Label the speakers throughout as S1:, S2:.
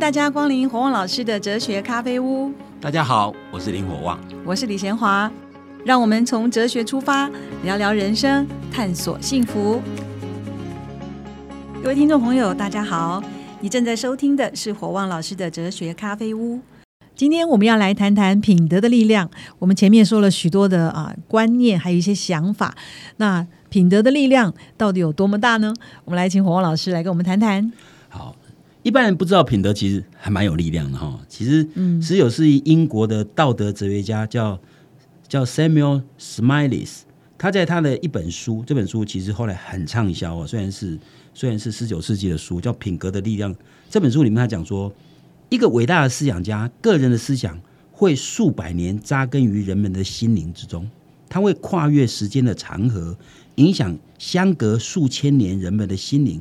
S1: 大家光临火旺老师的哲学咖啡屋。
S2: 大家好，我是林火旺，
S1: 我是李贤华。让我们从哲学出发，聊聊人生，探索幸福。各位听众朋友，大家好，你正在收听的是火旺老师的哲学咖啡屋。今天我们要来谈谈品德的力量。我们前面说了许多的啊观念，还有一些想法。那品德的力量到底有多么大呢？我们来请火旺老师来跟我们谈谈。
S2: 好，一般人不知道品德其实还蛮有力量的哈。其实，嗯，十九世纪英国的道德哲学家叫叫 Samuel Smiles，他在他的一本书，这本书其实后来很畅销哦。虽然是虽然是十九世纪的书，叫《品格的力量》。这本书里面他讲说。一个伟大的思想家，个人的思想会数百年扎根于人们的心灵之中，他会跨越时间的长河，影响相隔数千年人们的心灵。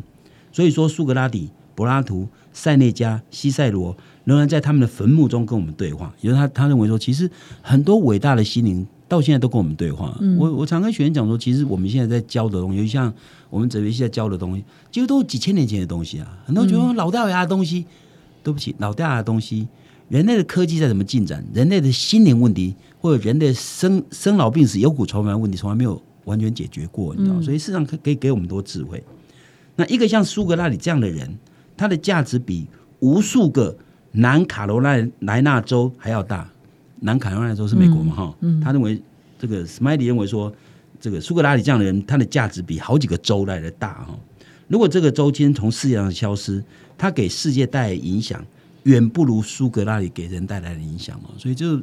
S2: 所以说，苏格拉底、柏拉图、塞内加、西塞罗仍然在他们的坟墓中跟我们对话。也就是他他认为说，其实很多伟大的心灵到现在都跟我们对话。我我常跟学员讲说，其实我们现在在教的东西，像我们哲学系在教的东西，几乎都是几千年前的东西啊。很多人觉得老掉牙的东西。对不起，老掉牙的东西，人类的科技在怎么进展？人类的心灵问题，或者人的生生老病死、有苦愁烦问题，从来没有完全解决过，你知道所以市场可可以给我们多智慧。那一个像苏格拉底这样的人，他的价值比无数个南卡罗来莱纳州还要大。南卡罗来纳州是美国嘛？哈，他认为这个 Smiley 认为说，这个苏格拉底这样的人，他的价值比好几个州来的大哈。如果这个周今天从世界上消失，他给世界带来影响远不如苏格拉底给人带来的影响哦。所以就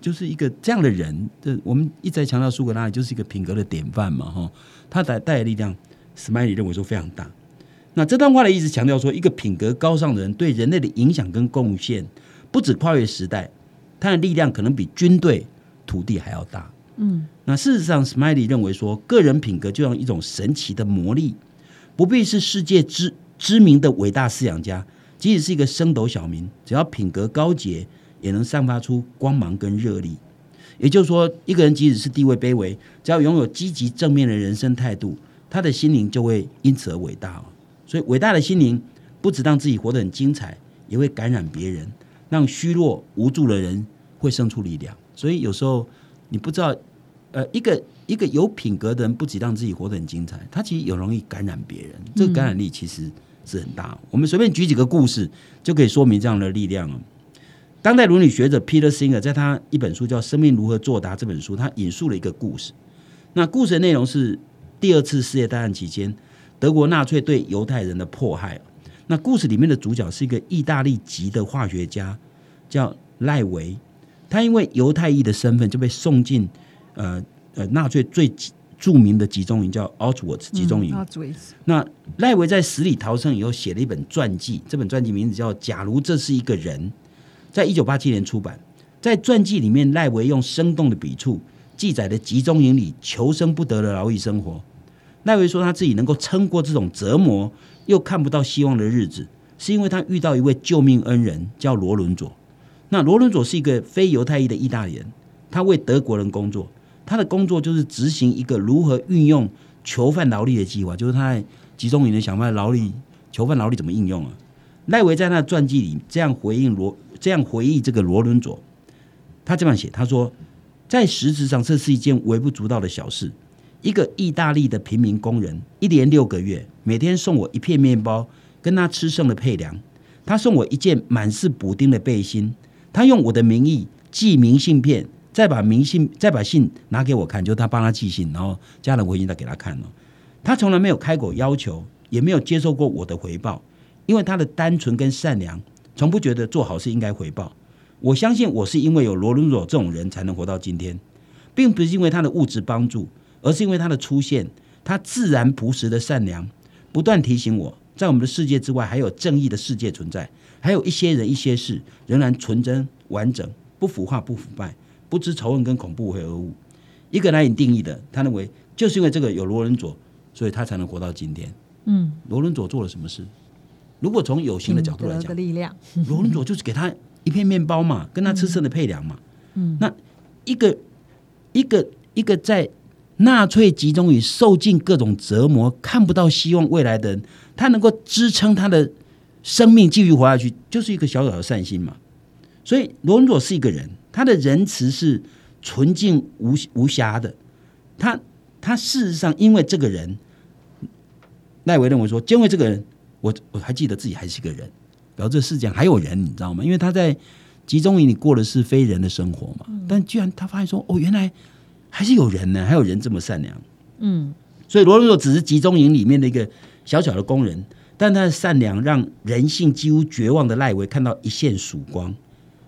S2: 就是一个这样的人，这我们一再强调苏格拉底就是一个品格的典范嘛哈。他带带来力量，Smiley 认为说非常大。那这段话的意思强调说，一个品格高尚的人对人类的影响跟贡献，不止跨越时代，他的力量可能比军队、土地还要大。嗯，那事实上，Smiley 认为说，个人品格就像一种神奇的魔力。不必是世界知知名的伟大思想家，即使是一个升斗小民，只要品格高洁，也能散发出光芒跟热力。也就是说，一个人即使是地位卑微，只要拥有积极正面的人生态度，他的心灵就会因此而伟大。所以，伟大的心灵不止让自己活得很精彩，也会感染别人，让虚弱无助的人会生出力量。所以，有时候你不知道，呃，一个。一个有品格的人，不仅让自己活得很精彩，他其实也容易感染别人。这个感染力其实是很大。我们随便举几个故事，就可以说明这样的力量了。当代伦理学者 Peter Singer 在他一本书叫《生命如何作答》这本书，他引述了一个故事。那故事的内容是第二次世界大战期间，德国纳粹对犹太人的迫害。那故事里面的主角是一个意大利籍的化学家，叫赖维。他因为犹太裔的身份，就被送进呃。呃，纳粹最著名的集中营叫 Auschwitz 集中营。那赖维在死里逃生以后，写了一本传记，这本传记名字叫《假如这是一个人》，在一九八七年出版。在传记里面，赖维用生动的笔触记载了集中营里求生不得的劳役生活。赖维说，他自己能够撑过这种折磨又看不到希望的日子，是因为他遇到一位救命恩人，叫罗伦佐。那罗伦佐是一个非犹太裔的意大利人，他为德国人工作。他的工作就是执行一个如何运用囚犯劳力的计划，就是他在集中营里想办法劳力囚犯劳力怎么应用啊？赖维在他的传记里这样回应罗，这样回忆这个罗伦佐，他这样写，他说，在实质上这是一件微不足道的小事。一个意大利的平民工人，一连六个月，每天送我一片面包，跟他吃剩的配粮。他送我一件满是补丁的背心。他用我的名义寄明信片。再把明信，再把信拿给我看，就他帮他寄信，然后家人回信再给他看了。他从来没有开口要求，也没有接受过我的回报，因为他的单纯跟善良，从不觉得做好事应该回报。我相信我是因为有罗伦佐这种人才能活到今天，并不是因为他的物质帮助，而是因为他的出现，他自然朴实的善良，不断提醒我在我们的世界之外还有正义的世界存在，还有一些人一些事仍然纯真完整，不腐化不腐败。不知仇恨跟恐怖为何物，一个难以定义的。他认为，就是因为这个有罗伦佐，所以他才能活到今天。嗯，罗伦佐做了什么事？如果从有形的角度来讲，
S1: 力量，
S2: 罗伦佐就是给他一片面包嘛，跟他吃剩的配粮嘛。嗯，那一个一个一个在纳粹集中营受尽各种折磨、看不到希望未来的人，他能够支撑他的生命继续活下去，就是一个小小的善心嘛。所以罗文佐是一个人，他的仁慈是纯净无无瑕的。他他事实上因为这个人，赖维认为说，因为这个人，我我还记得自己还是一个人，然后这世界上还有人，你知道吗？因为他在集中营里过的是非人的生活嘛。但居然他发现说，哦，原来还是有人呢，还有人这么善良。
S1: 嗯，
S2: 所以罗文佐只是集中营里面的一个小小的工人，但他的善良让人性几乎绝望的赖维看到一线曙光。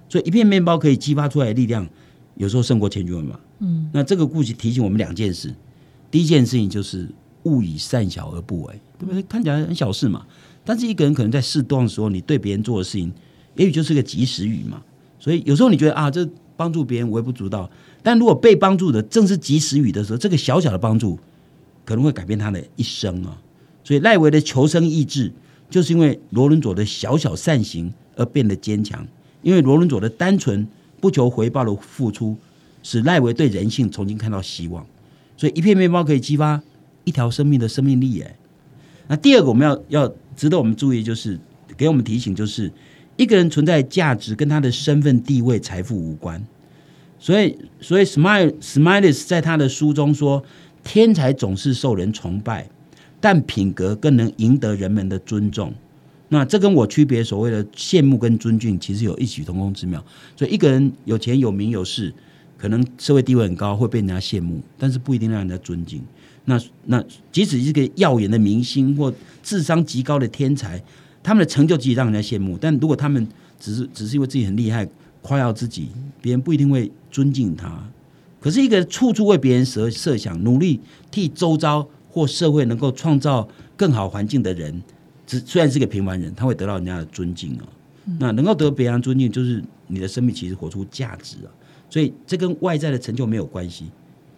S2: 所以一片面包可以激发出来的力量，有时候胜过千军万马。
S1: 嗯，
S2: 那这个故事提醒我们两件事：第一件事情就是勿以善小而不为，对不对？看起来很小事嘛，但是一个人可能在适当的时候，你对别人做的事情，也许就是个及时雨嘛。所以有时候你觉得啊，这帮助别人微不足道，但如果被帮助的正是及时雨的时候，这个小小的帮助可能会改变他的一生啊。所以赖维的求生意志，就是因为罗伦佐的小小善行而变得坚强。因为罗伦佐的单纯不求回报的付出，使赖维对人性重新看到希望。所以一片面包可以激发一条生命的生命力。哎，那第二个我们要要值得我们注意，就是给我们提醒，就是一个人存在价值跟他的身份地位、财富无关。所以，所以 Smile Smiles 在他的书中说，天才总是受人崇拜，但品格更能赢得人们的尊重。那这跟我区别所谓的羡慕跟尊敬，其实有异曲同工之妙。所以一个人有钱有名有势，可能社会地位很高，会被人家羡慕，但是不一定让人家尊敬。那那即使一个耀眼的明星或智商极高的天才，他们的成就即使让人家羡慕，但如果他们只是只是因为自己很厉害，夸耀自己，别人不一定会尊敬他。可是一个处处为别人设设想，努力替周遭或社会能够创造更好环境的人。只虽然是个平凡人，他会得到人家的尊敬啊。那能够得别人尊敬，就是你的生命其实活出价值啊。所以这跟外在的成就没有关系，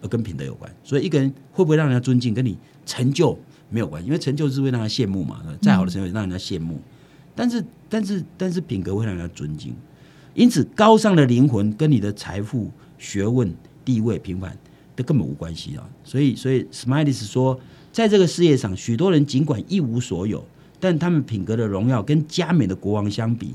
S2: 而跟品德有关。所以一个人会不会让人家尊敬，跟你成就没有关系，因为成就是会让人羡慕嘛。再好的成就让人家羡慕，但是但是但是品格会让人家尊敬。因此，高尚的灵魂跟你的财富、学问、地位、平凡都根本无关系啊。所以所以 Smiles 说，在这个世界上，许多人尽管一无所有。但他们品格的荣耀跟加冕的国王相比，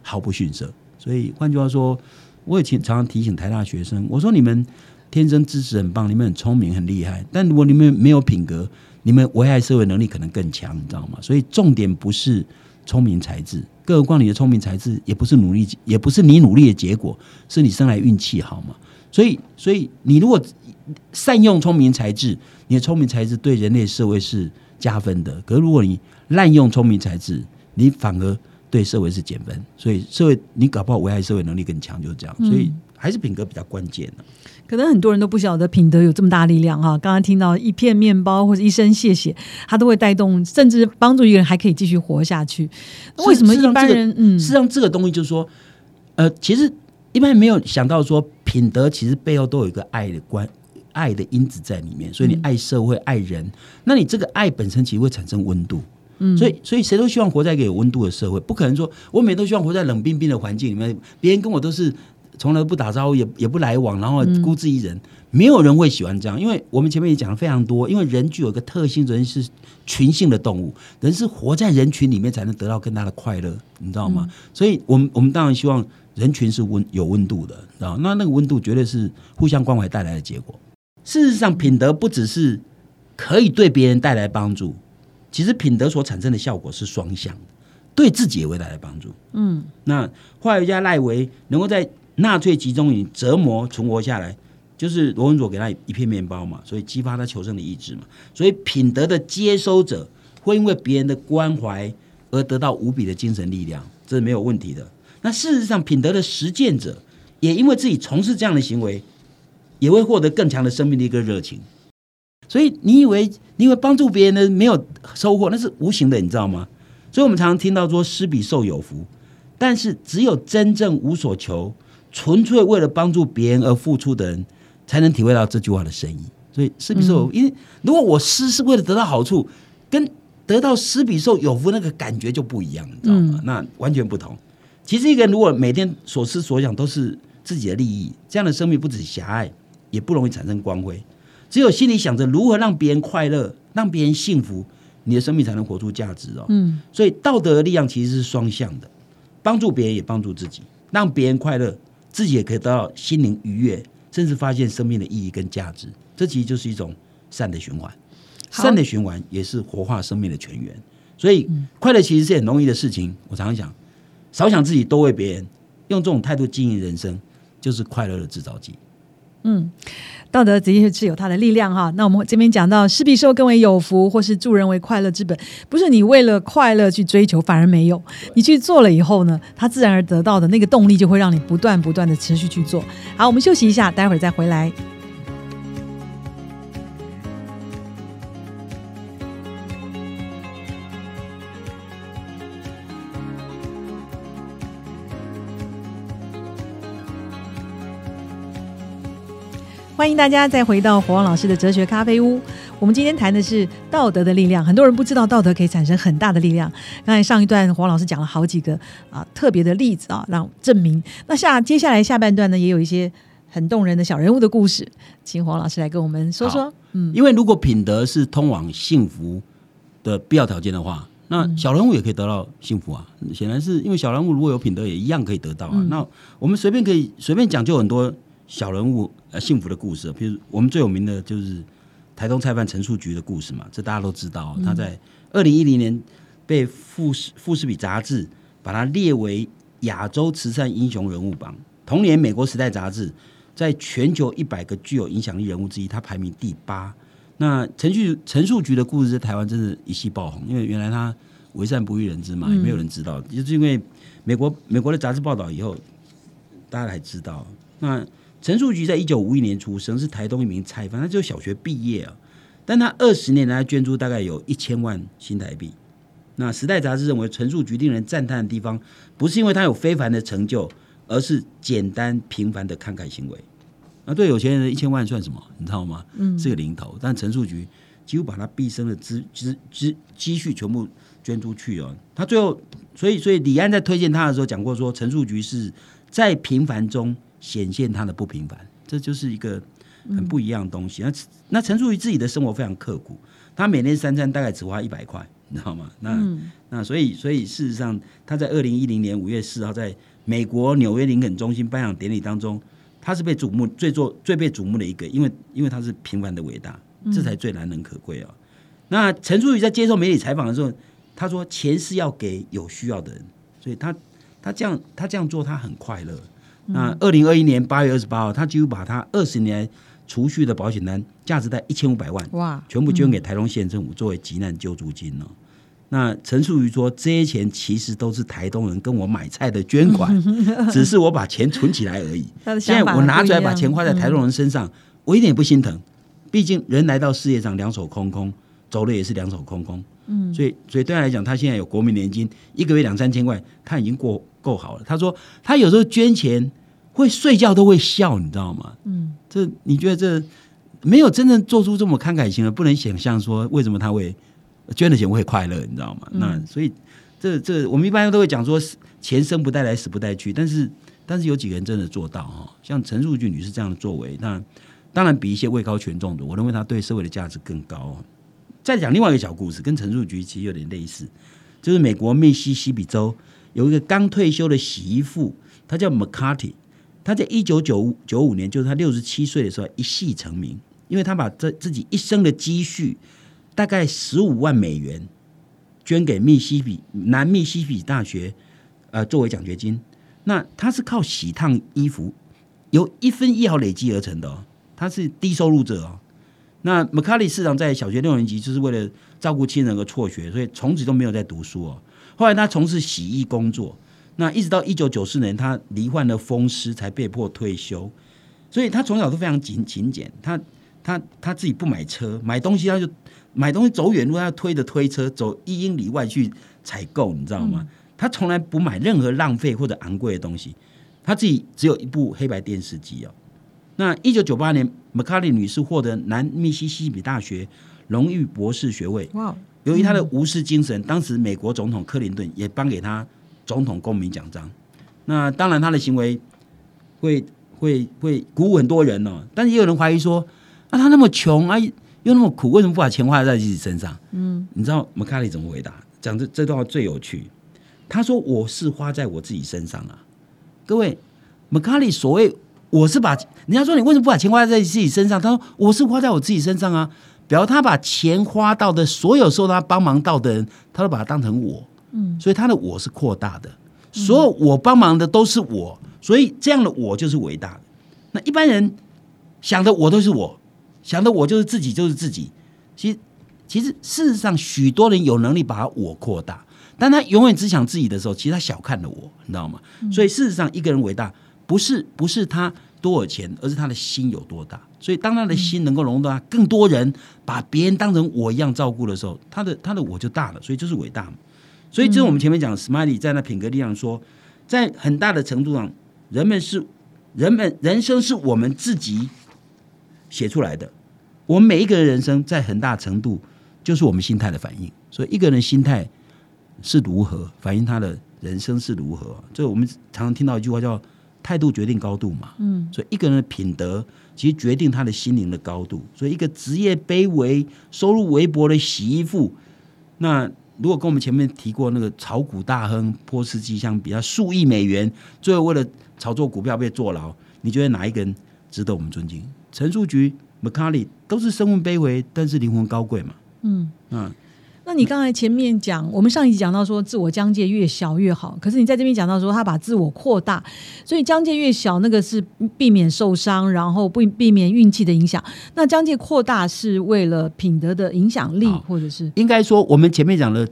S2: 毫不逊色。所以换句话说，我也常常提醒台大学生，我说你们天生知识很棒，你们很聪明很厉害，但如果你们没有品格，你们危害社会能力可能更强，你知道吗？所以重点不是聪明才智，更何况你的聪明才智也不是努力，也不是你努力的结果，是你生来运气好嘛？所以，所以你如果善用聪明才智，你的聪明才智对人类社会是加分的。可是如果你滥用聪明才智，你反而对社会是减分，所以社会你搞不好危害社会能力更强，就是这样。所以还是品格比较关键的。
S1: 可能很多人都不晓得品德有这么大力量哈。刚刚听到一片面包或者一声谢谢，它都会带动，甚至帮助一个人还可以继续活下去。为什么一般人？嗯，
S2: 实际上这个东西就是说，呃，其实一般人没有想到说，品德其实背后都有一个爱的关爱的因子在里面。所以你爱社会、爱人，那你这个爱本身其实会产生温度。嗯所以，所以谁都希望活在一个有温度的社会，不可能说我每都希望活在冷冰冰的环境里面，别人跟我都是从来不打招呼，也也不来往，然后孤自一人，没有人会喜欢这样。因为我们前面也讲了非常多，因为人具有一个特性，人是群性的动物，人是活在人群里面才能得到更大的快乐，你知道吗？所以，我们我们当然希望人群是温有温度的，知道那那个温度绝对是互相关怀带来的结果。事实上，品德不只是可以对别人带来帮助。其实品德所产生的效果是双向的，对自己也会带来帮助。
S1: 嗯，
S2: 那化学家赖维能够在纳粹集中营折磨存活下来，就是罗文佐给他一片面包嘛，所以激发他求生的意志嘛。所以品德的接收者会因为别人的关怀而得到无比的精神力量，这是没有问题的。那事实上，品德的实践者也因为自己从事这样的行为，也会获得更强的生命力跟热情。所以你以为你以为帮助别人的没有收获，那是无形的，你知道吗？所以我们常常听到说“施比受有福”，但是只有真正无所求、纯粹为了帮助别人而付出的人，才能体会到这句话的深意。所以“施比受”，因为如果我施是为了得到好处，跟得到“施比受有福”那个感觉就不一样，你知道吗？那完全不同。其实一个人如果每天所思所想都是自己的利益，这样的生命不止狭隘，也不容易产生光辉。只有心里想着如何让别人快乐、让别人幸福，你的生命才能活出价值哦。嗯，所以道德的力量其实是双向的，帮助别人也帮助自己，让别人快乐，自己也可以得到心灵愉悦，甚至发现生命的意义跟价值。这其实就是一种善的循环，善的循环也是活化生命的泉源。所以快乐其实是很容易的事情。我常常讲，少想自己，多为别人，用这种态度经营人生，就是快乐的制造机。
S1: 嗯，道德的确是有它的力量哈。那我们这边讲到，施比受更为有福，或是助人为快乐之本，不是你为了快乐去追求，反而没有。你去做了以后呢，它自然而得到的那个动力，就会让你不断不断的持续去做。好，我们休息一下，待会儿再回来。欢迎大家再回到火旺老师的哲学咖啡屋。我们今天谈的是道德的力量。很多人不知道道德可以产生很大的力量。刚才上一段黄老师讲了好几个啊特别的例子啊，让证明。那下接下来下半段呢，也有一些很动人的小人物的故事，请黄老师来跟我们说说。
S2: 嗯，因为如果品德是通往幸福的必要条件的话，那小人物也可以得到幸福啊。显然是因为小人物如果有品德，也一样可以得到啊。那我们随便可以随便讲，就很多。小人物呃幸福的故事，比如我们最有名的就是台东菜贩陈树菊的故事嘛，这大家都知道。他在二零一零年被富士富士比杂志把他列为亚洲慈善英雄人物榜，同年美国时代杂志在全球一百个具有影响力人物之一，他排名第八。那陈树陈树菊的故事在台湾真是一夕爆红，因为原来他为善不欲人知嘛，也没有人知道，就是因为美国美国的杂志报道以后，大家才知道那。陈树菊在一九五一年出生，是台东一名菜贩，他只有小学毕业啊。但他二十年来捐助大概有一千万新台币。那《时代》杂志认为，陈树菊令人赞叹的地方，不是因为他有非凡的成就，而是简单平凡的慷慨行为。那对有钱人的一千万算什么？你知道吗？嗯，是个零头。但陈树菊几乎把他毕生的资资资积蓄全部捐出去哦。他最后，所以所以李安在推荐他的时候讲过，说陈树菊是在平凡中。显现他的不平凡，这就是一个很不一样的东西。那那陈述于自己的生活非常刻苦，他每天三餐大概只花一百块，你知道吗？那那所以所以事实上，他在二零一零年五月四号在美国纽约林肯中心颁奖典礼当中，他是被瞩目最做最被瞩目的一个，因为因为他是平凡的伟大，这才最难能可贵啊。那陈述于在接受媒体采访的时候，他说：“钱是要给有需要的人，所以他他这样他这样做，他很快乐。”那二零二一年八月二十八号，他几乎把他二十年储蓄的保险单，价值在一千五百万，哇，全部捐给台东县政府作为急难救助金了。那陈述瑜说，这些钱其实都是台东人跟我买菜的捐款，只是我把钱存起来而已。现在我拿出来把钱花在台东人身上，我一点也不心疼。毕竟人来到世界上两手空空，走了也是两手空空。嗯，所以所以对他来讲，他现在有国民年金，一个月两三千块，他已经过。够好了。他说他有时候捐钱会睡觉都会笑，你知道吗？嗯，这你觉得这没有真正做出这么慷慨行为，不能想象说为什么他会捐的钱会快乐，你知道吗？那所以这这我们一般都会讲说钱生不带来死不带去，但是但是有几个人真的做到哈？像陈树俊女士这样的作为，那当然比一些位高权重的，我认为他对社会的价值更高。再讲另外一个小故事，跟陈树菊其实有点类似，就是美国密西西比州。有一个刚退休的洗衣妇，她叫 McCarthy，她在一九九九五年，就是她六十七岁的时候一系成名，因为她把这自己一生的积蓄，大概十五万美元，捐给密西比南密西比大学，呃，作为奖学金。那她是靠洗烫衣服，由一分一毫累积而成的哦，她是低收入者哦。那 McCarty 市长在小学六年级就是为了照顾亲人而辍学，所以从此都没有在读书哦。后来他从事洗衣工作，那一直到一九九四年，他罹患了风湿，才被迫退休。所以他从小都非常勤勤俭。他他他自己不买车，买东西他就买东西走远路，他推着推车走一英里外去采购，你知道吗？他从来不买任何浪费或者昂贵的东西。他自己只有一部黑白电视机哦。那一九九八年，麦卡利女士获得南密西西比大学荣誉博士学位。哇！由于她的无私精神，当时美国总统克林顿也颁给她总统公民奖章。那当然，她的行为会会会鼓舞很多人哦。但是也有人怀疑说，啊，她那么穷啊，又那么苦，为什么不把钱花在自己身上？嗯，你知道麦卡利怎么回答？讲这这段话最有趣。他说：“我是花在我自己身上啊，各位，麦卡利所谓我是把人家说你为什么不把钱花在自己身上？他说我是花在我自己身上啊，比如他把钱花到的所有受他帮忙到的人，他都把他当成我，嗯，所以他的我是扩大的，所有我帮忙的都是我，所以这样的我就是伟大的。那一般人想的我都是我，想的我就是自己就是自己，其实其实事实上许多人有能力把我扩大。”但他永远只想自己的时候，其实他小看了我，你知道吗？所以事实上，一个人伟大不是不是他多少钱，而是他的心有多大。所以当他的心能够容纳更多人，把别人当成我一样照顾的时候，他的他的我就大了。所以就是伟大嘛。所以就是我们前面讲，Smiley 在那品格力量说，在很大的程度上，人们是人们人生是我们自己写出来的。我们每一个人人生，在很大程度就是我们心态的反应。所以一个人心态。是如何反映他的人生是如何？这我们常常听到一句话叫“态度决定高度”嘛。嗯，所以一个人的品德其实决定他的心灵的高度。所以一个职业卑微、收入微薄的洗衣服，那如果跟我们前面提过那个炒股大亨波斯基相比，他数亿美元，最后为了炒作股票被坐牢，你觉得哪一个人值得我们尊敬？陈树菊、麦卡利都是身份卑微，但是灵魂高贵嘛。嗯
S1: 嗯。那你刚才前面讲，我们上一集讲到说自我疆界越小越好，可是你在这边讲到说他把自我扩大，所以疆界越小，那个是避免受伤，然后不避免运气的影响。那疆界扩大是为了品德的影响力，或者是
S2: 应该说我们前面讲的，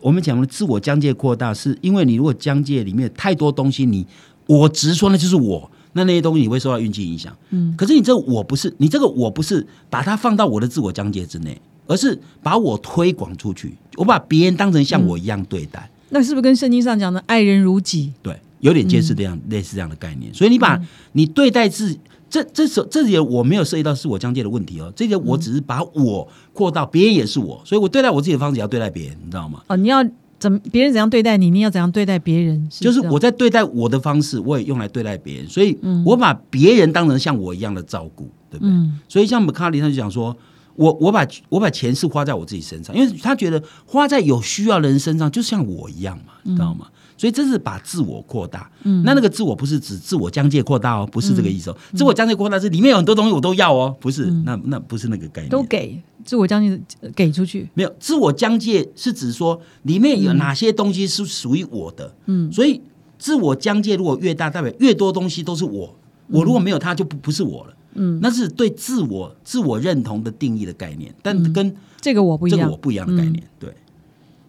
S2: 我们讲的自我疆界扩大，是因为你如果疆界里面太多东西，你我直说那就是我，那那些东西你会受到运气影响。嗯，可是你这我不是，你这个我不是把它放到我的自我疆界之内。而是把我推广出去，我把别人当成像我一样对待，
S1: 那是不是跟圣经上讲的爱人如己？
S2: 对，有点接似这样类似这样的概念。所以你把你对待自这这这这里我没有涉及到是我疆界的问题哦，这个我只是把我扩到别人也是我，所以我对待我自己的方式也要对待别人，你知道吗？
S1: 哦，你要怎么别人怎样对待你，你要怎样对待别人？
S2: 就是我在对待我的方式，我也用来对待别人，所以我把别人当成像我一样的照顾，对不对？所以像麦卡里他就讲说。我我把我把钱是花在我自己身上，因为他觉得花在有需要的人身上，就像我一样嘛，你知道吗？所以这是把自我扩大。嗯，那那个自我不是指自我疆界扩大哦，不是这个意思哦。自我疆界扩大是里面有很多东西我都要哦，不是？那那不是那个概念。
S1: 都给自我疆界给出去？
S2: 没有，自我疆界是指说里面有哪些东西是属于我的。嗯，所以自我疆界如果越大，代表越多东西都是我。我如果没有它，就不不是我了。嗯，那是对自我自我认同的定义的概念，但跟
S1: 这个我不一样，
S2: 这个我不一样的概念。对。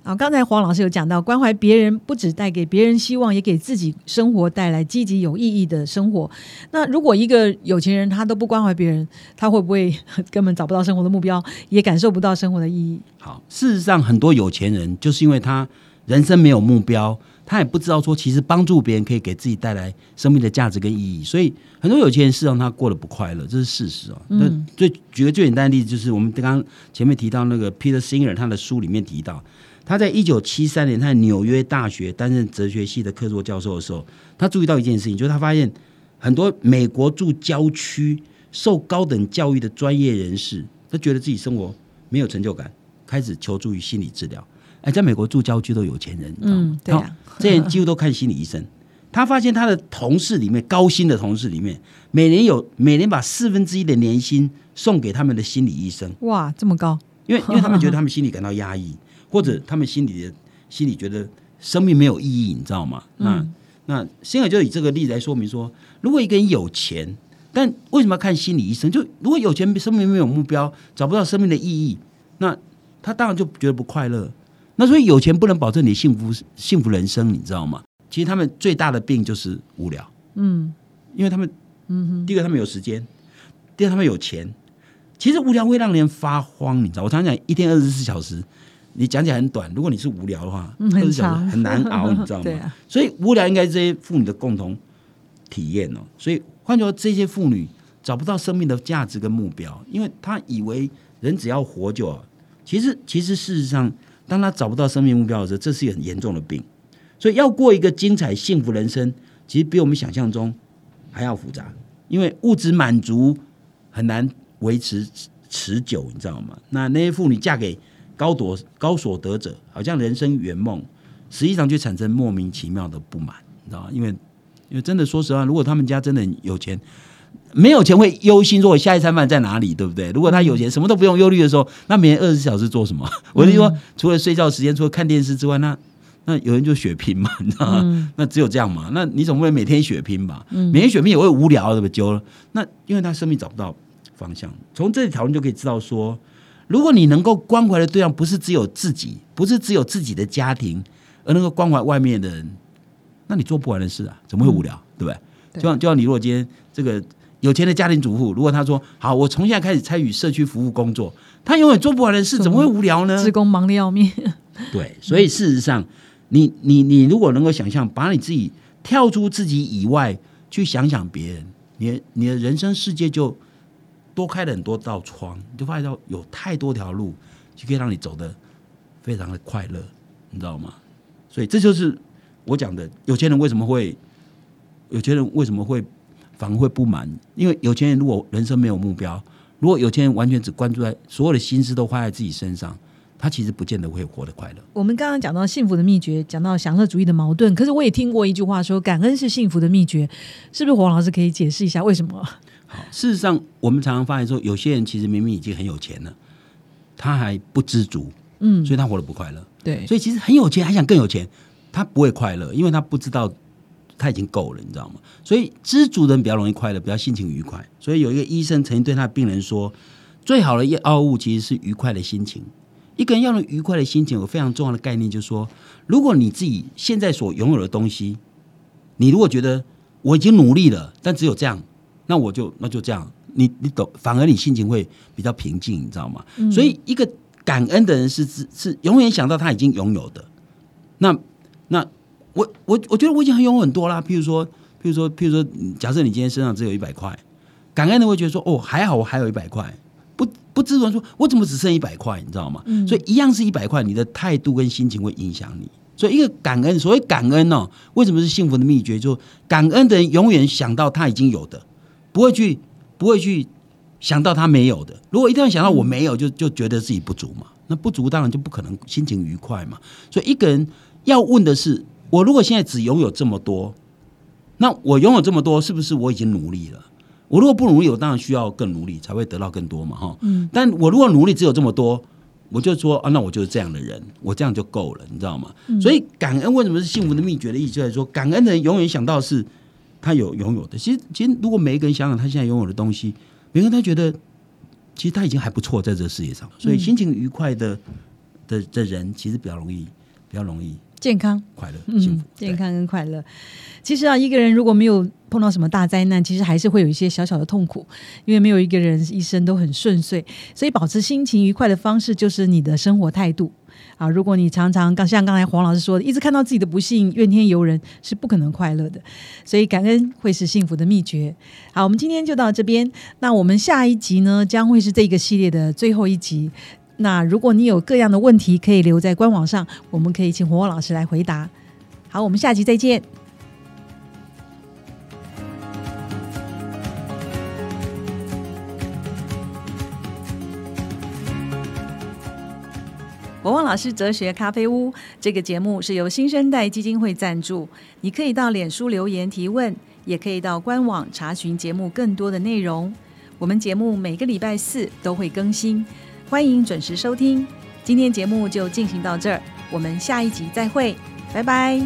S1: 好，刚才黄老师有讲到，关怀别人不只带给别人希望，也给自己生活带来积极有意义的生活。那如果一个有钱人他都不关怀别人，他会不会 根本 找不到生活的目标，也感受不到生活的意义？
S2: 好，事实上，很多有钱人就是因为他人生没有目标。他也不知道说，其实帮助别人可以给自己带来生命的价值跟意义，所以很多有钱人是让他过得不快乐，这是事实啊。那最举个最简单的例子，就是我们刚刚前面提到那个 Peter Singer，他的书里面提到，他在一九七三年他在纽约大学担任哲学系的客座教授的时候，他注意到一件事情，就是他发现很多美国住郊区、受高等教育的专业人士，他觉得自己生活没有成就感，开始求助于心理治疗。哎，在美国住郊区都有钱人，嗯，
S1: 对啊，
S2: 这些人几乎都看心理医生。他发现他的同事里面，高薪的同事里面，每年有每年把四分之一的年薪送给他们的心理医生。
S1: 哇，这么高！
S2: 因为因为他们觉得他们心里感到压抑，或者他们心里的心里觉得生命没有意义，你知道吗？那那现在就以这个例子来说明说，如果一个人有钱，但为什么要看心理医生？就如果有钱，生命没有目标，找不到生命的意义，那他当然就觉得不快乐。那所以有钱不能保证你幸福幸福人生，你知道吗？其实他们最大的病就是无聊。嗯，因为他们，嗯，第一个他们有时间，第二他们有钱。其实无聊会让人发慌，你知道？我常常讲一天二十四小时，你讲起来很短。如果你是无聊的话，二十四小时很难熬，你知道吗？所以无聊应该是这些妇女的共同体验哦。所以换句话说，这些妇女找不到生命的价值跟目标，因为她以为人只要活就，其实其实事实上。当他找不到生命目标的时候，这是一个很严重的病。所以要过一个精彩幸福人生，其实比我们想象中还要复杂。因为物质满足很难维持持久，你知道吗？那那些妇女嫁给高夺高所得者，好像人生圆梦，实际上就产生莫名其妙的不满，你知道吗？因为因为真的说实话，如果他们家真的有钱，没有钱会忧心说我下一餐饭在哪里，对不对？如果他有钱，什么都不用忧虑的时候，那每天二十四小时做什么？我就说，除了睡觉时间，除了看电视之外，那那有人就血拼嘛，你知道吗？那只有这样嘛？那你总不能每天血拼吧？每天血拼也会无聊，对不对？那因为他生命找不到方向。从这里讨论就可以知道说，如果你能够关怀的对象不是只有自己，不是只有自己的家庭，而能够关怀外面的人，那你做不完的事啊，怎么会无聊？对不对？就像就像你如果今天这个有钱的家庭主妇，如果他说好，我从现在开始参与社区服务工作，他永远做不完的事，怎么会无聊呢？
S1: 职工忙的要命。
S2: 对，所以事实上。你你你如果能够想象，把你自己跳出自己以外去想想别人，你你的人生世界就多开了很多道窗，你就发现到有太多条路就可以让你走的非常的快乐，你知道吗？所以这就是我讲的，有钱人为什么会有钱人为什么会反而会不满？因为有钱人如果人生没有目标，如果有钱人完全只关注在所有的心思都花在自己身上。他其实不见得会活得快乐。
S1: 我们刚刚讲到幸福的秘诀，讲到享乐主义的矛盾，可是我也听过一句话说，感恩是幸福的秘诀，是不是？黄老师可以解释一下为什么？
S2: 好，事实上，我们常常发现说，有些人其实明明已经很有钱了，他还不知足，嗯，所以他活得不快乐。
S1: 对，
S2: 所以其实很有钱还想更有钱，他不会快乐，因为他不知道他已经够了，你知道吗？所以知足的人比较容易快乐，比较心情愉快。所以有一个医生曾经对他的病人说，最好的药物其实是愉快的心情。一个人要能愉快的心情，有非常重要的概念，就是说，如果你自己现在所拥有的东西，你如果觉得我已经努力了，但只有这样，那我就那就这样，你你懂，反而你心情会比较平静，你知道吗？所以，一个感恩的人是是是永远想到他已经拥有的。那那我我我觉得我已经很拥有很多啦。譬如说，譬如说，譬如说，假设你今天身上只有一百块，感恩的会觉得说，哦，还好我还有一百块。不不知足说，我怎么只剩一百块？你知道吗？所以一样是一百块，你的态度跟心情会影响你。所以一个感恩，所谓感恩哦，为什么是幸福的秘诀？就感恩的人永远想到他已经有的，不会去不会去想到他没有的。如果一定要想到我没有，就就觉得自己不足嘛。那不足当然就不可能心情愉快嘛。所以一个人要问的是：我如果现在只拥有这么多，那我拥有这么多，是不是我已经努力了？我如果不努力，我当然需要更努力，才会得到更多嘛，哈。嗯。但我如果努力只有这么多，我就说啊，那我就是这样的人，我这样就够了，你知道吗？所以感恩为什么是幸福的秘诀的意思，就是说感恩的人永远想到是他有拥有的。其实，其实如果每一个人想想他现在拥有的东西，每个人他觉得其实他已经还不错，在这个世界上，所以心情愉快的的的人，其实比较容易，比较容易。
S1: 健康、
S2: 快乐、幸福、
S1: 健康跟快乐。其实啊，一个人如果没有碰到什么大灾难，其实还是会有一些小小的痛苦，因为没有一个人一生都很顺遂。所以，保持心情愉快的方式就是你的生活态度啊。如果你常常刚像刚才黄老师说的，一直看到自己的不幸，怨天尤人，是不可能快乐的。所以，感恩会是幸福的秘诀。好，我们今天就到这边。那我们下一集呢，将会是这个系列的最后一集。那如果你有各样的问题，可以留在官网上，我们可以请火火老师来回答。好，我们下期再见。火旺老师哲学咖啡屋这个节目是由新生代基金会赞助，你可以到脸书留言提问，也可以到官网查询节目更多的内容。我们节目每个礼拜四都会更新。欢迎准时收听，今天节目就进行到这儿，我们下一集再会，拜拜。